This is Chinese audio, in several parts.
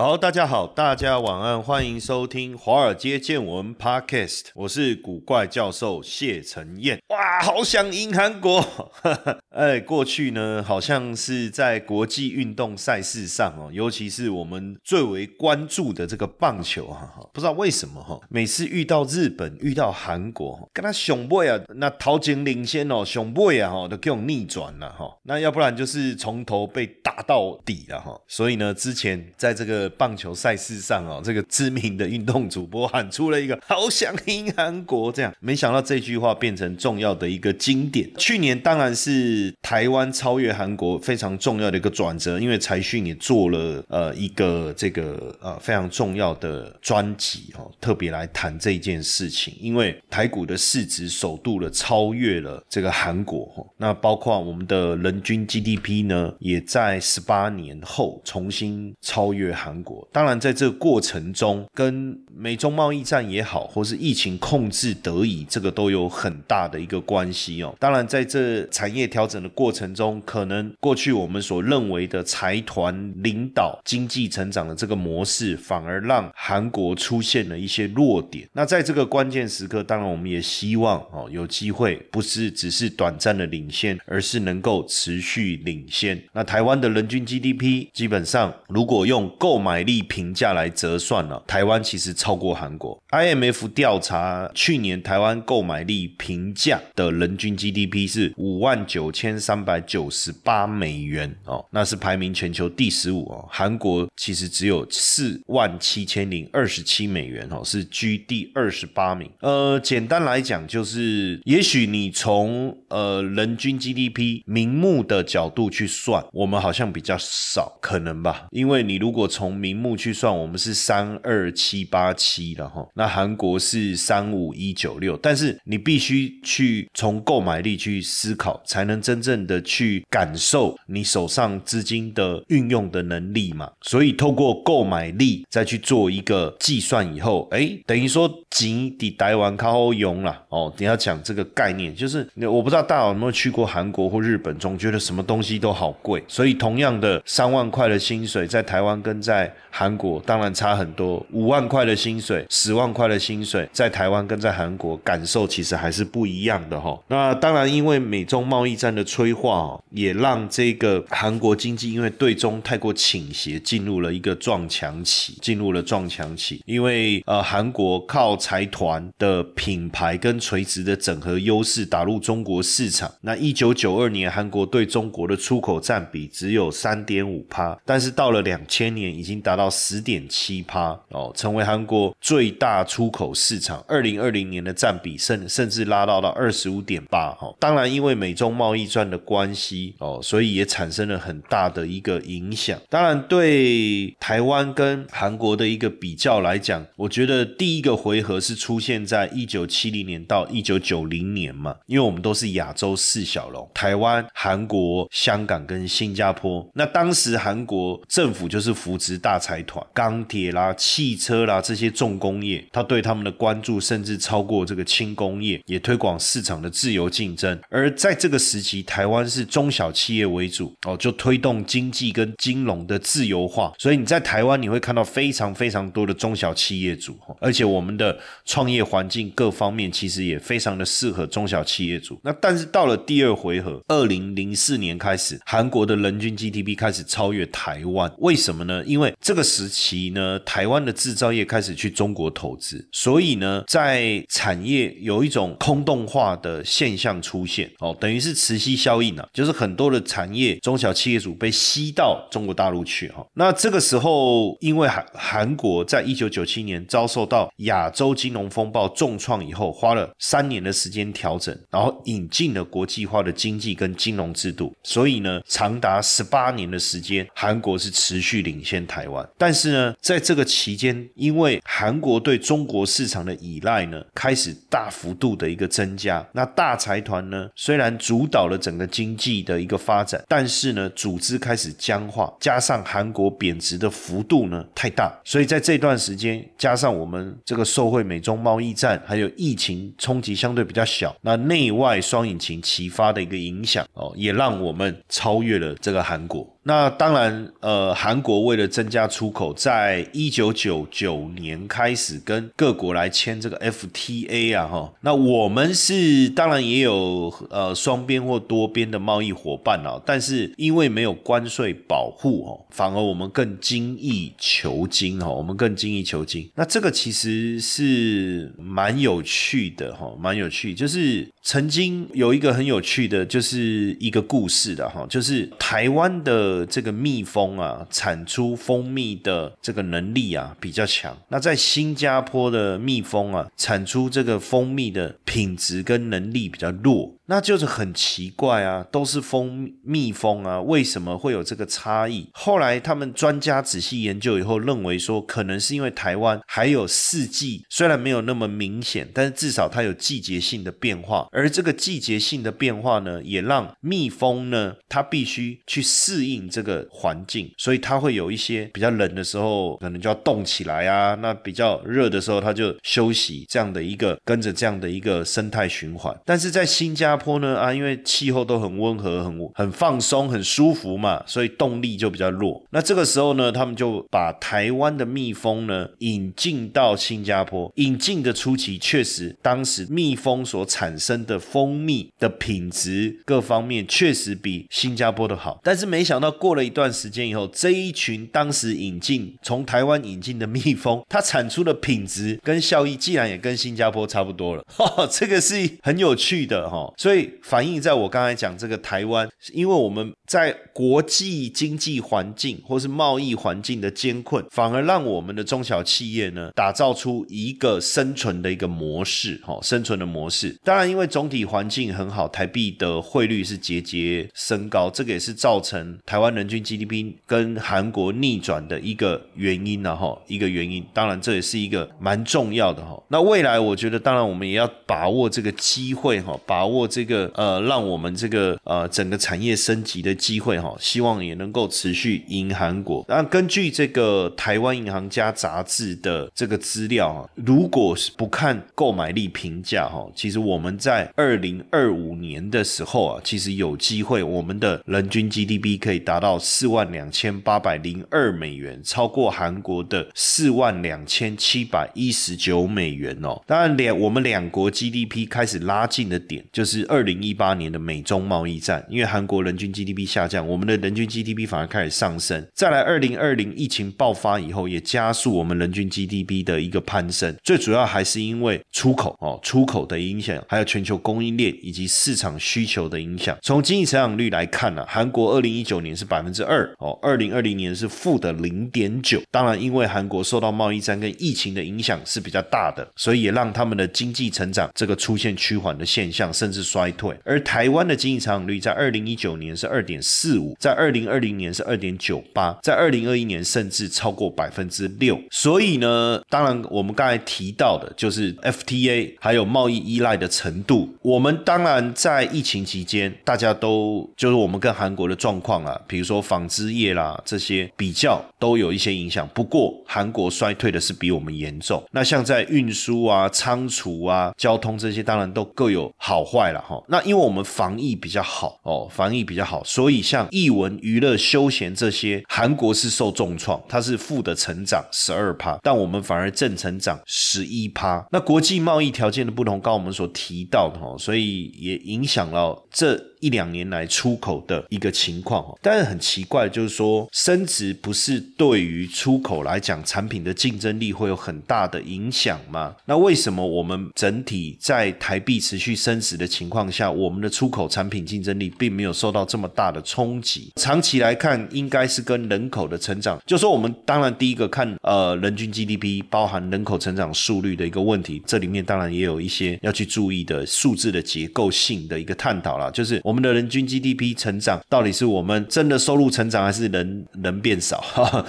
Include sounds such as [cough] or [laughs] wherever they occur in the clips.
好，大家好，大家晚安，欢迎收听《华尔街见闻》Podcast，我是古怪教授谢承彦。哇，好想赢韩国！[laughs] 哎，过去呢，好像是在国际运动赛事上哦，尤其是我们最为关注的这个棒球哈，不知道为什么哈，每次遇到日本、遇到韩国，跟他熊背啊，那桃井领先哦，熊背啊哈，都给我逆转了哈，那要不然就是从头被打到底了哈。所以呢，之前在这个棒球赛事上哦，这个知名的运动主播喊出了一个“好想赢韩国”这样，没想到这句话变成重要的一个经典。去年当然是台湾超越韩国非常重要的一个转折，因为财讯也做了呃一个这个呃非常重要的专辑哦，特别来谈这件事情。因为台股的市值首度了超越了这个韩国哦，那包括我们的人均 GDP 呢，也在十八年后重新超越韩。韩国当然在这个过程中，跟美中贸易战也好，或是疫情控制得以，这个都有很大的一个关系哦。当然在这产业调整的过程中，可能过去我们所认为的财团领导经济成长的这个模式，反而让韩国出现了一些弱点。那在这个关键时刻，当然我们也希望哦有机会，不是只是短暂的领先，而是能够持续领先。那台湾的人均 GDP 基本上如果用购买力评价来折算了，台湾其实超过韩国。IMF 调查去年台湾购买力评价的人均 GDP 是五万九千三百九十八美元哦，那是排名全球第十五哦。韩国其实只有四万七千零二十七美元哦，是居第二十八名。呃，简单来讲就是，也许你从呃人均 GDP 名目的角度去算，我们好像比较少，可能吧？因为你如果从从名目去算，我们是三二七八七了哈，那韩国是三五一九六，但是你必须去从购买力去思考，才能真正的去感受你手上资金的运用的能力嘛。所以透过购买力再去做一个计算以后，哎，等于说钱抵台湾靠用了哦。你要讲这个概念，就是我不知道大家有没有去过韩国或日本，总觉得什么东西都好贵，所以同样的三万块的薪水在台湾跟在在韩国当然差很多，五万块的薪水，十万块的薪水，在台湾跟在韩国感受其实还是不一样的哈。那当然，因为美中贸易战的催化，也让这个韩国经济因为对中太过倾斜，进入了一个撞墙期，进入了撞墙期。因为呃，韩国靠财团的品牌跟垂直的整合优势打入中国市场。那一九九二年，韩国对中国的出口占比只有三点五趴，但是到了两千年已。已经达到十点七趴哦，成为韩国最大出口市场。二零二零年的占比甚甚至拉到了二十五点八哈。当然，因为美中贸易战的关系哦，所以也产生了很大的一个影响。当然，对台湾跟韩国的一个比较来讲，我觉得第一个回合是出现在一九七零年到一九九零年嘛，因为我们都是亚洲四小龙：台湾、韩国、香港跟新加坡。那当时韩国政府就是扶持。大财团、钢铁啦、汽车啦这些重工业，他对他们的关注甚至超过这个轻工业，也推广市场的自由竞争。而在这个时期，台湾是中小企业为主哦，就推动经济跟金融的自由化。所以你在台湾你会看到非常非常多的中小企业主，而且我们的创业环境各方面其实也非常的适合中小企业主。那但是到了第二回合，二零零四年开始，韩国的人均 GDP 开始超越台湾，为什么呢？因为这个时期呢，台湾的制造业开始去中国投资，所以呢，在产业有一种空洞化的现象出现哦，等于是磁吸效应啊，就是很多的产业中小企业主被吸到中国大陆去哈。那这个时候，因为韩韩国在一九九七年遭受到亚洲金融风暴重创以后，花了三年的时间调整，然后引进了国际化的经济跟金融制度，所以呢，长达十八年的时间，韩国是持续领先台台湾。但是呢，在这个期间，因为韩国对中国市场的依赖呢，开始大幅度的一个增加。那大财团呢，虽然主导了整个经济的一个发展，但是呢，组织开始僵化，加上韩国贬值的幅度呢太大，所以在这段时间，加上我们这个受惠美中贸易战，还有疫情冲击相对比较小，那内外双引擎齐发的一个影响哦，也让我们超越了这个韩国。那当然，呃，韩国为了增加出口，在一九九九年开始跟各国来签这个 FTA 啊，哈。那我们是当然也有呃双边或多边的贸易伙伴啊，但是因为没有关税保护哦，反而我们更精益求精哈，我们更精益求精。那这个其实是蛮有趣的哈，蛮有趣，就是曾经有一个很有趣的，就是一个故事的哈，就是台湾的。这个蜜蜂啊，产出蜂蜜的这个能力啊比较强。那在新加坡的蜜蜂啊，产出这个蜂蜜的品质跟能力比较弱。那就是很奇怪啊，都是蜂蜜蜂啊，为什么会有这个差异？后来他们专家仔细研究以后，认为说，可能是因为台湾还有四季，虽然没有那么明显，但是至少它有季节性的变化，而这个季节性的变化呢，也让蜜蜂呢，它必须去适应这个环境，所以它会有一些比较冷的时候，可能就要动起来啊，那比较热的时候，它就休息，这样的一个跟着这样的一个生态循环。但是在新加坡呢啊，因为气候都很温和、很很放松、很舒服嘛，所以动力就比较弱。那这个时候呢，他们就把台湾的蜜蜂呢引进到新加坡。引进的初期，确实当时蜜蜂所产生的蜂蜜的品质各方面确实比新加坡的好。但是没想到过了一段时间以后，这一群当时引进从台湾引进的蜜蜂，它产出的品质跟效益，竟然也跟新加坡差不多了。[laughs] 这个是很有趣的哈，所以。所以反映在我刚才讲这个台湾，因为我们在国际经济环境或是贸易环境的艰困，反而让我们的中小企业呢打造出一个生存的一个模式，哈，生存的模式。当然，因为总体环境很好，台币的汇率是节节升高，这个也是造成台湾人均 GDP 跟韩国逆转的一个原因了，哈，一个原因。当然，这也是一个蛮重要的，哈。那未来我觉得，当然我们也要把握这个机会，哈，把握这。个呃，让我们这个呃整个产业升级的机会哈，希望也能够持续赢韩国。那根据这个台湾银行家杂志的这个资料啊，如果是不看购买力评价哈，其实我们在二零二五年的时候啊，其实有机会我们的人均 GDP 可以达到四万两千八百零二美元，超过韩国的四万两千七百一十九美元哦。当然两我们两国 GDP 开始拉近的点就是。二零一八年的美中贸易战，因为韩国人均 GDP 下降，我们的人均 GDP 反而开始上升。再来，二零二零疫情爆发以后，也加速我们人均 GDP 的一个攀升。最主要还是因为出口哦，出口的影响，还有全球供应链以及市场需求的影响。从经济成长率来看呢，韩国二零一九年是百分之二哦，二零二零年是负的零点九。当然，因为韩国受到贸易战跟疫情的影响是比较大的，所以也让他们的经济成长这个出现趋缓的现象，甚至衰退，而台湾的经济成长率在二零一九年是二点四五，在二零二零年是二点九八，在二零二一年甚至超过百分之六。所以呢，当然我们刚才提到的就是 FTA 还有贸易依赖的程度。我们当然在疫情期间，大家都就是我们跟韩国的状况啊，比如说纺织业啦这些比较都有一些影响。不过韩国衰退的是比我们严重。那像在运输啊、仓储啊、交通这些，当然都各有好。好坏了哈，那因为我们防疫比较好哦，防疫比较好，所以像艺文、娱乐、休闲这些，韩国是受重创，它是负的成长十二趴，但我们反而正成长十一趴。那国际贸易条件的不同，刚我们所提到的哈，所以也影响了这。一两年来出口的一个情况哦。但是很奇怪，就是说升值不是对于出口来讲产品的竞争力会有很大的影响吗？那为什么我们整体在台币持续升值的情况下，我们的出口产品竞争力并没有受到这么大的冲击？长期来看，应该是跟人口的成长，就说我们当然第一个看呃人均 GDP 包含人口成长速率的一个问题，这里面当然也有一些要去注意的数字的结构性的一个探讨了，就是我们的人均 GDP 成长到底是我们真的收入成长，还是人人变少？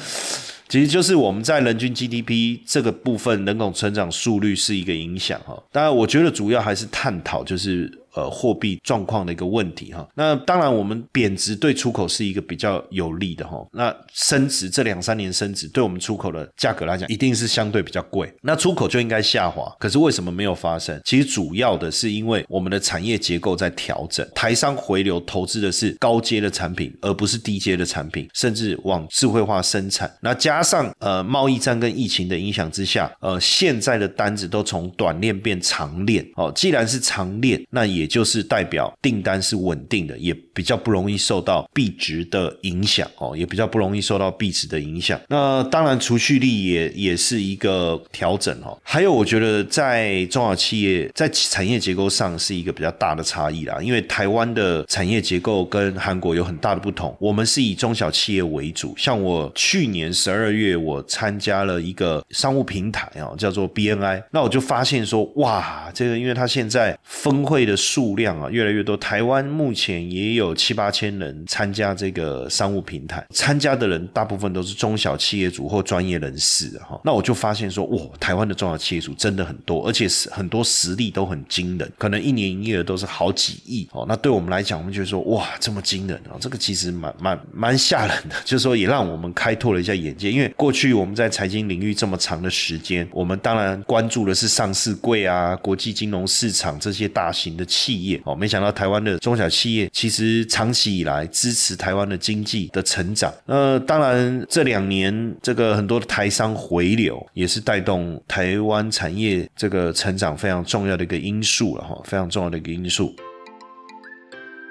[laughs] 其实就是我们在人均 GDP 这个部分人口成长速率是一个影响哈。当然，我觉得主要还是探讨就是。呃，货币状况的一个问题哈。那当然，我们贬值对出口是一个比较有利的哈。那升值这两三年升值，对我们出口的价格来讲，一定是相对比较贵。那出口就应该下滑，可是为什么没有发生？其实主要的是因为我们的产业结构在调整，台商回流投资的是高阶的产品，而不是低阶的产品，甚至往智慧化生产。那加上呃贸易战跟疫情的影响之下，呃现在的单子都从短链变长链哦。既然是长链，那也也就是代表订单是稳定的，也比较不容易受到币值的影响哦，也比较不容易受到币值的影响。那当然，储蓄率也也是一个调整哦。还有，我觉得在中小企业在产业结构上是一个比较大的差异啦，因为台湾的产业结构跟韩国有很大的不同。我们是以中小企业为主，像我去年十二月我参加了一个商务平台哦，叫做 BNI，那我就发现说，哇，这个因为它现在峰会的。数量啊越来越多，台湾目前也有有七八千人参加这个商务平台，参加的人大部分都是中小企业主或专业人士哈。那我就发现说，哇，台湾的中小企业主真的很多，而且是很多实力都很惊人，可能一年营业额都是好几亿哦。那对我们来讲，我们觉得说，哇，这么惊人啊，这个其实蛮蛮蛮吓人的，[laughs] 就是说也让我们开拓了一下眼界。因为过去我们在财经领域这么长的时间，我们当然关注的是上市柜啊、国际金融市场这些大型的。企业哦，没想到台湾的中小企业其实长期以来支持台湾的经济的成长。那当然，这两年这个很多的台商回流，也是带动台湾产业这个成长非常重要的一个因素了哈，非常重要的一个因素。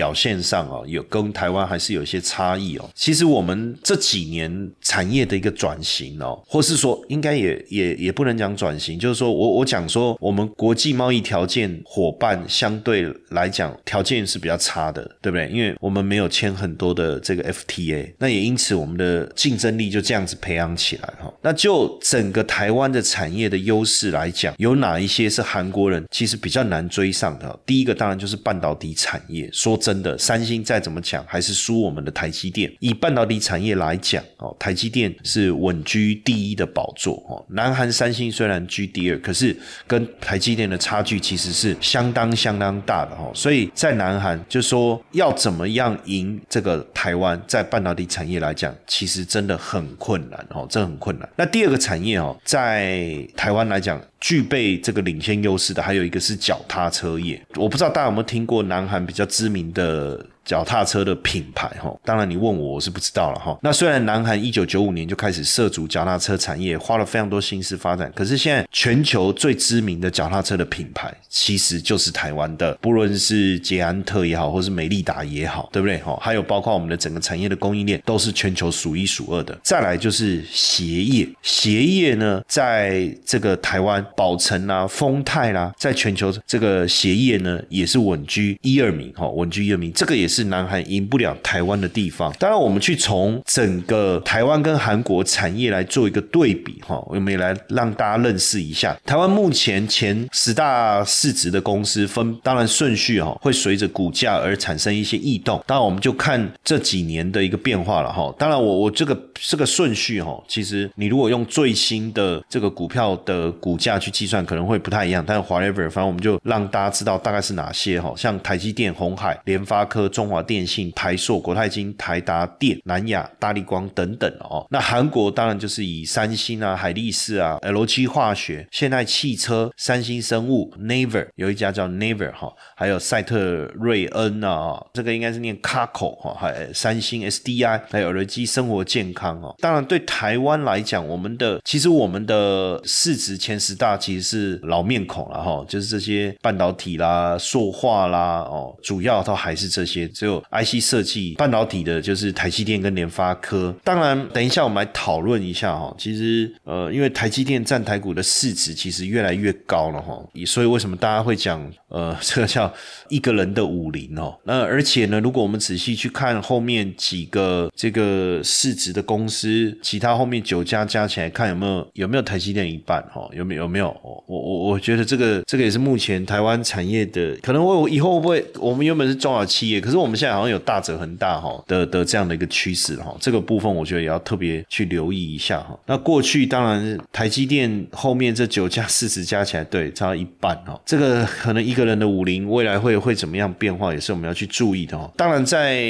表现上啊，有跟台湾还是有一些差异哦。其实我们这几年产业的一个转型哦，或是说应该也也也不能讲转型，就是说我我讲说我们国际贸易条件伙伴相对来讲条件是比较差的，对不对？因为我们没有签很多的这个 FTA，那也因此我们的竞争力就这样子培养起来哈。那就整个台湾的产业的优势来讲，有哪一些是韩国人其实比较难追上的？第一个当然就是半导体产业，说。真真的，三星再怎么强，还是。输我们的台积电。以半导体产业来讲，哦，台积电是。稳居第一的宝座。哦，南韩三星虽然居第二，可是。跟台积电的差距其实是。相当相当大的。哦，所以在南韩就说要怎么样赢这个台湾，在半导体产业来讲，其实真的很困难。哦，这很困难。那第二个产业哦，在台湾来讲。具备这个领先优势的，还有一个是。脚踏车业。我不知道大家有没有听过南韩比较知名的。脚踏车的品牌哈，当然你问我我是不知道了哈。那虽然南韩一九九五年就开始涉足脚踏车产业，花了非常多心思发展，可是现在全球最知名的脚踏车的品牌其实就是台湾的，不论是捷安特也好，或是美利达也好，对不对哈？还有包括我们的整个产业的供应链都是全球数一数二的。再来就是鞋业，鞋业呢，在这个台湾宝成啦、丰泰啦，在全球这个鞋业呢也是稳居一二名哈，稳。居一二名，这个也是南韩赢不了台湾的地方。当然，我们去从整个台湾跟韩国产业来做一个对比哈，我们也来让大家认识一下台湾目前前十大市值的公司分，当然顺序哈会随着股价而产生一些异动。当然，我们就看这几年的一个变化了哈。当然，我我这个这个顺序哈，其实你如果用最新的这个股票的股价去计算，可能会不太一样。但是 whatever，反正我们就让大家知道大概是哪些哈，像台积电、红海、联发科、中中华电信、台硕、国泰金、台达电、南亚、大力光等等哦。那韩国当然就是以三星啊、海力士啊、LG 化学、现代汽车、三星生物、Naver 有一家叫 Naver 哈，还有赛特瑞恩啊，这个应该是念 c a c o 哈，还三星 SDI，还有 LG 生活健康哦。当然对台湾来讲，我们的其实我们的市值前十大其实是老面孔了哈，就是这些半导体啦、塑化啦哦，主要都还是这些，只有 IC 设计半导体的，就是台积电跟联发科。当然，等一下我们来讨论一下哈，其实呃，因为台积电占台股的市值其实越来越高了哈，所以为什么大家会讲呃，这个叫一个人的武林哦？[laughs] 那而且呢，如果我们仔细去看后面几个这个市值的公司，其他后面九家加起来看有没有有没有台积电一半哈？有没有有没有？我我我觉得这个这个也是目前台湾产业的可能会以后会不会我们原本是中小企业，可是我们现在好像有大者恒大哈的的这样的一个趋势哈，这个部分我觉得也要特别去留意一下哈。那过去当然台积电后面这九家市值加起来对差一半哈，这个可能一个个人的武林未来会会怎么样变化，也是我们要去注意的哦。当然在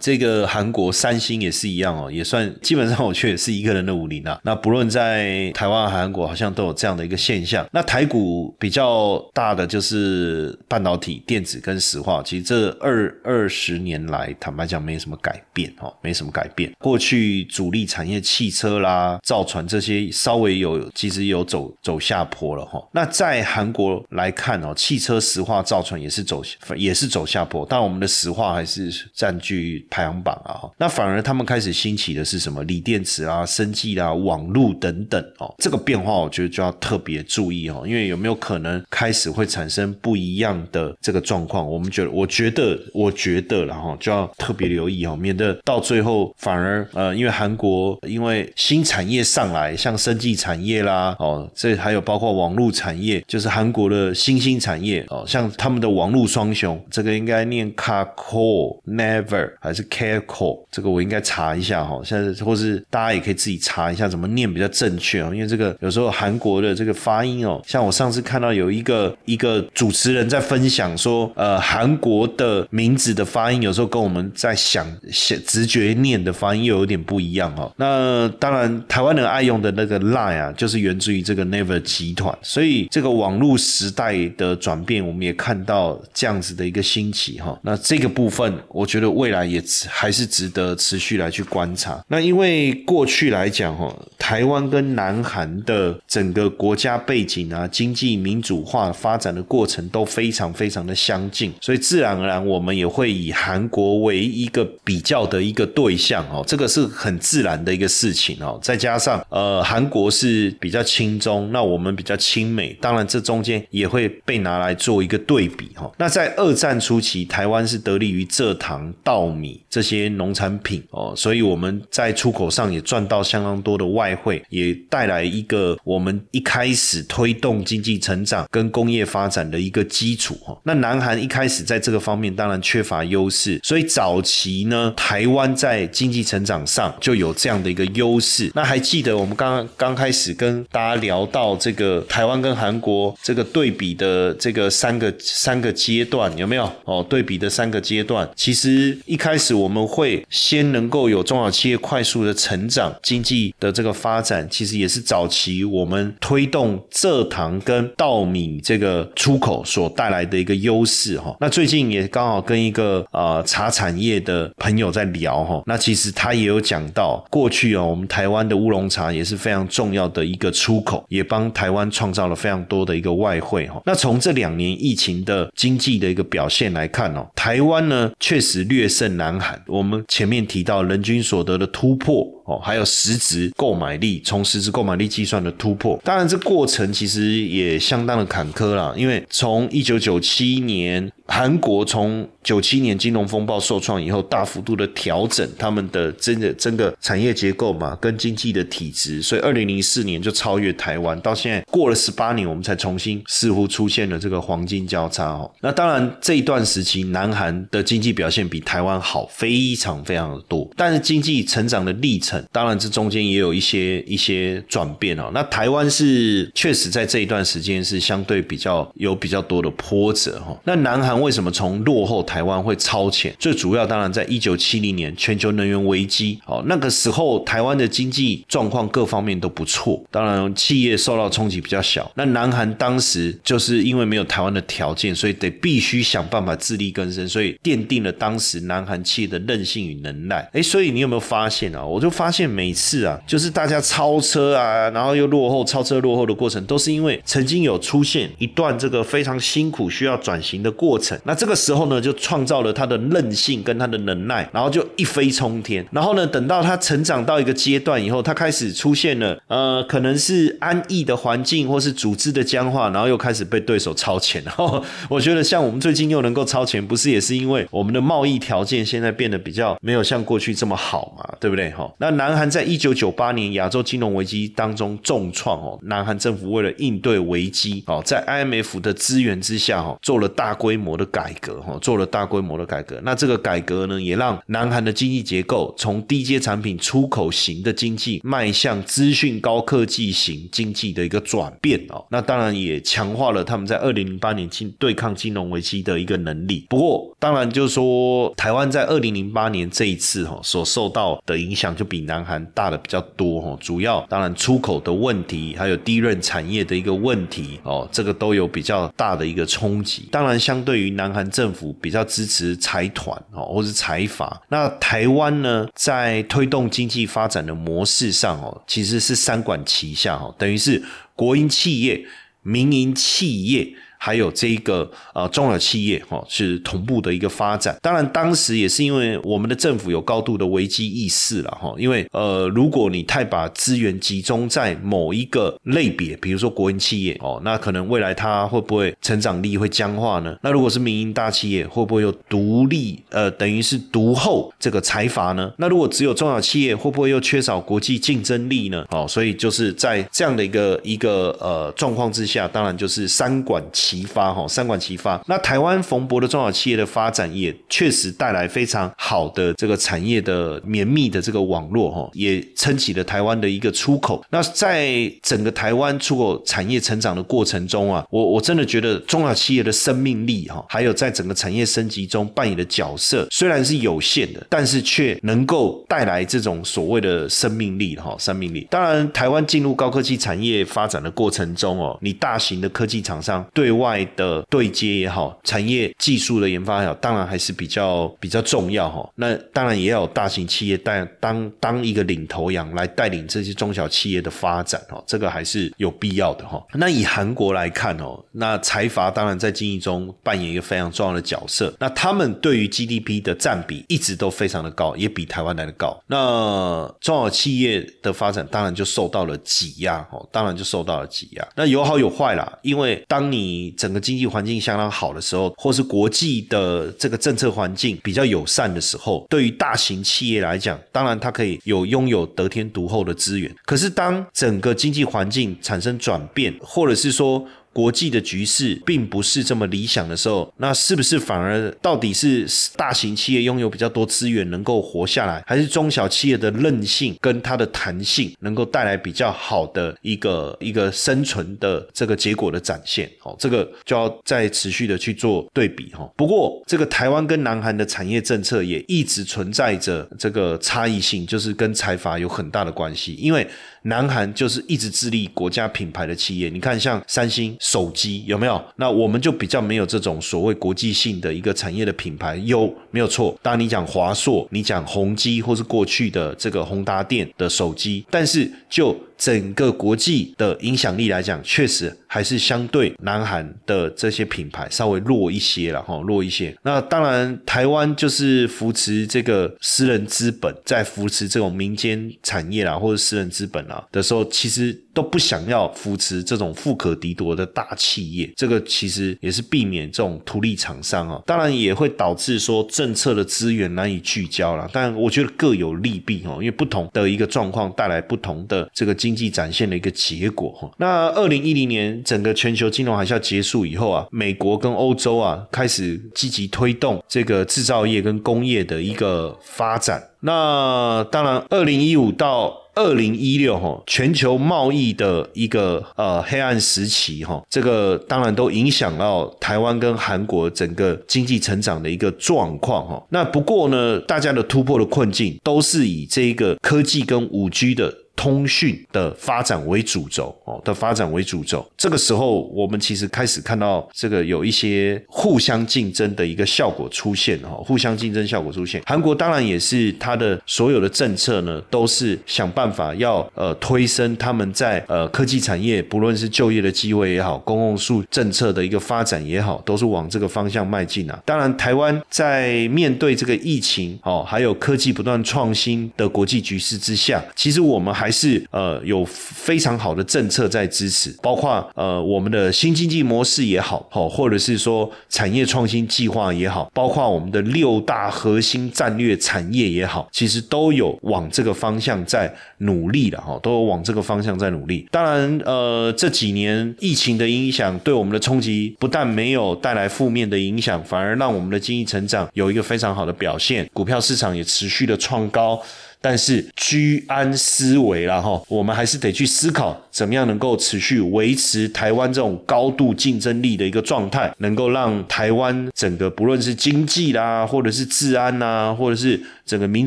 这个韩国三星也是一样哦，也算基本上我觉得也是一个人的武林啊。那不论在台湾、韩国，好像都有这样的一个现象。那台股比较大的就是半导体、电子跟石化，其实这二二十年来，坦白讲没什么改变哦，没什么改变。过去主力产业汽车啦、造船这些稍微有，其实有走走下坡了哈。那在韩国来看哦，汽车、石化、造船也是走也是走下坡，但我们的石化还是占据排行榜啊。那反而他们开始兴起的是什么？锂电池啊、生技啦、网络等等哦。这个变化我觉得就要特别注意哦，因为有没有可能开始会产生不一样的这个状况？我们觉得，我觉得，我觉得，然后就要特别留意哦，免得到最后反而呃，因为韩国因为新产业上来，像生技产业啦，哦，这还有包括网络产业，就是韩国的新兴产业哦，像他们的网络双雄，这个应该念 c a c o Never 还是 Carco？这个我应该查一下哈，现在或是大家也可以自己查一下怎么念比较正确哦，因为这个有时候韩国的这个发音哦，像我上次看到有一个一个主持人在分享说，呃，韩国的名字的发音有时候跟我们在想想直觉念的发音又有点不一样哦。那当然，台湾人爱用的那个 Line 啊，就是源自于这个 Never 集团，所以这个网络时代的转变，我我们也看到这样子的一个兴起哈。那这个部分，我觉得未来也还是值得持续来去观察。那因为过去来讲哈，台湾跟南韩的整个国家背景啊，经济民主化发展的过程都非常非常的相近，所以自然而然我们也会以韩国为一个比较的一个对象哦，这个是很自然的一个事情哦。再加上呃，韩国是比较亲中，那我们比较亲美，当然这中间也会被拿来做一个对比哈。那在二战初期，台湾是得力于蔗糖、稻米这些农产品哦，所以我们在出口上也赚到相当多的外汇，也带来一个我们一开始推动经济成长跟工业发展的一个基础哈。那南韩一开始在这个方面当然缺乏优势，所以早期呢，台湾在经济成长上就有这样的一个优势。那还记得我们刚刚刚开始跟大家聊到这个台湾跟韩国这个对比的这个三个三个阶段有没有哦？对比的三个阶段，其实一开始我们会先能够有中小企业快速的成长，经济的这个发展，其实也是早期我们推动蔗糖跟稻米这个出口所带来的一个优势哈。那最近也刚好跟一个呃茶产业的朋友在聊哈，那其实他也有讲到，过去哦，我们台湾的乌龙茶也是非常重要的一个出口，也帮台湾创造了非常多的一个外汇哈。那从这两年疫情的经济的一个表现来看哦，台湾呢确实略胜南韩。我们前面提到人均所得的突破。哦，还有实质购买力，从实质购买力计算的突破。当然，这过程其实也相当的坎坷啦，因为从一九九七年。韩国从九七年金融风暴受创以后，大幅度的调整他们的真的整个产业结构嘛，跟经济的体质，所以二零零四年就超越台湾，到现在过了十八年，我们才重新似乎出现了这个黄金交叉哦。那当然这一段时期，南韩的经济表现比台湾好非常非常的多，但是经济成长的历程，当然这中间也有一些一些转变哦。那台湾是确实在这一段时间是相对比较有比较多的波折哈。那南韩。为什么从落后台湾会超前？最主要当然在一九七零年全球能源危机哦，那个时候台湾的经济状况各方面都不错，当然企业受到冲击比较小。那南韩当时就是因为没有台湾的条件，所以得必须想办法自力更生，所以奠定了当时南韩企业的韧性与能耐。哎，所以你有没有发现啊？我就发发现每次啊，就是大家超车啊，然后又落后，超车落后的过程，都是因为曾经有出现一段这个非常辛苦需要转型的过程。那这个时候呢，就创造了他的韧性跟他的能耐，然后就一飞冲天。然后呢，等到他成长到一个阶段以后，他开始出现了呃，可能是安逸的环境，或是组织的僵化，然后又开始被对手超前。然 [laughs] 后我觉得，像我们最近又能够超前，不是也是因为我们的贸易条件现在变得比较没有像过去这么好嘛？对不对？哈，那南韩在一九九八年亚洲金融危机当中重创哦，南韩政府为了应对危机哦，在 IMF 的资源之下哦，做了大规模。的改革哈，做了大规模的改革。那这个改革呢，也让南韩的经济结构从低阶产品出口型的经济迈向资讯高科技型经济的一个转变哦。那当然也强化了他们在二零零八年金对抗金融危机的一个能力。不过，当然就是说，台湾在二零零八年这一次哈所受到的影响就比南韩大的比较多哈。主要当然出口的问题，还有低润产业的一个问题哦，这个都有比较大的一个冲击。当然，相对于南韩政府比较支持财团哦，或是财阀。那台湾呢，在推动经济发展的模式上哦，其实是三管齐下哦，等于是国营企业、民营企业。还有这一个呃中小企业哈是同步的一个发展，当然当时也是因为我们的政府有高度的危机意识了哈，因为呃如果你太把资源集中在某一个类别，比如说国营企业哦，那可能未来它会不会成长力会僵化呢？那如果是民营大企业，会不会又独立呃等于是独后这个财阀呢？那如果只有中小企业，会不会又缺少国际竞争力呢？哦，所以就是在这样的一个一个呃状况之下，当然就是三管齐。齐发哈，三管齐发。那台湾蓬勃的中小企业的发展，也确实带来非常好的这个产业的绵密的这个网络哈，也撑起了台湾的一个出口。那在整个台湾出口产业成长的过程中啊，我我真的觉得中小企业的生命力哈，还有在整个产业升级中扮演的角色，虽然是有限的，但是却能够带来这种所谓的生命力哈，生命力。当然，台湾进入高科技产业发展的过程中哦，你大型的科技厂商对外外的对接也好，产业技术的研发也好，当然还是比较比较重要哈。那当然也要有大型企业带当当一个领头羊来带领这些中小企业的发展哦，这个还是有必要的哈。那以韩国来看哦，那财阀当然在经济中扮演一个非常重要的角色。那他们对于 GDP 的占比一直都非常的高，也比台湾来的高。那中小企业的发展当然就受到了挤压哦，当然就受到了挤压。那有好有坏啦，因为当你整个经济环境相当好的时候，或是国际的这个政策环境比较友善的时候，对于大型企业来讲，当然它可以有拥有得天独厚的资源。可是当整个经济环境产生转变，或者是说，国际的局势并不是这么理想的时候，那是不是反而到底是大型企业拥有比较多资源能够活下来，还是中小企业的韧性跟它的弹性能够带来比较好的一个一个生存的这个结果的展现？哦，这个就要再持续的去做对比哈。不过，这个台湾跟南韩的产业政策也一直存在着这个差异性，就是跟财阀有很大的关系，因为。南韩就是一直致力国家品牌的企业，你看像三星手机有没有？那我们就比较没有这种所谓国际性的一个产业的品牌，有没有错？当你讲华硕，你讲宏基，或是过去的这个宏达电的手机，但是就。整个国际的影响力来讲，确实还是相对南韩的这些品牌稍微弱一些了哈，弱一些。那当然，台湾就是扶持这个私人资本，在扶持这种民间产业啦，或者私人资本啊的时候，其实。都不想要扶持这种富可敌国的大企业，这个其实也是避免这种图利厂商啊。当然也会导致说政策的资源难以聚焦了。但我觉得各有利弊哦，因为不同的一个状况带来不同的这个经济展现的一个结果哈。那二零一零年整个全球金融海啸结束以后啊，美国跟欧洲啊开始积极推动这个制造业跟工业的一个发展。那当然，二零一五到二零一六哈，全球贸易的一个呃黑暗时期哈，这个当然都影响到台湾跟韩国整个经济成长的一个状况哈。那不过呢，大家的突破的困境都是以这一个科技跟五 G 的。通讯的发展为主轴哦，的发展为主轴。这个时候，我们其实开始看到这个有一些互相竞争的一个效果出现哈，互相竞争效果出现。韩国当然也是它的所有的政策呢，都是想办法要呃推升他们在呃科技产业，不论是就业的机会也好，公共数政策的一个发展也好，都是往这个方向迈进啊。当然，台湾在面对这个疫情哦，还有科技不断创新的国际局势之下，其实我们还。还是呃有非常好的政策在支持，包括呃我们的新经济模式也好，好或者是说产业创新计划也好，包括我们的六大核心战略产业也好，其实都有往这个方向在努力的哈，都有往这个方向在努力。当然呃这几年疫情的影响对我们的冲击不但没有带来负面的影响，反而让我们的经济成长有一个非常好的表现，股票市场也持续的创高。但是居安思危啦，哈，我们还是得去思考，怎么样能够持续维持台湾这种高度竞争力的一个状态，能够让台湾整个不论是经济啦，或者是治安呐，或者是整个民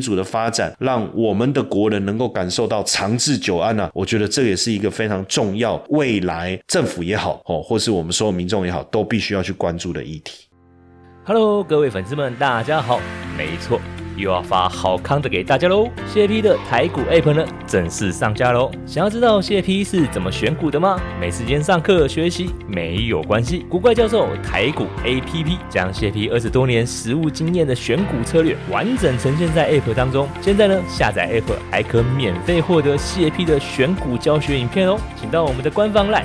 主的发展，让我们的国人能够感受到长治久安呐。我觉得这也是一个非常重要，未来政府也好，哦，或是我们所有民众也好，都必须要去关注的议题。Hello，各位粉丝们，大家好，没错。又要发好康的给大家喽！谢 P 的台股 App 呢正式上架喽！想要知道谢 P 是怎么选股的吗？没时间上课学习没有关系，古怪教授台股 APP 将谢 P 二十多年实务经验的选股策略完整呈现在 App 当中。现在呢，下载 App 还可免费获得谢 P 的选股教学影片哦！请到我们的官方 LINE，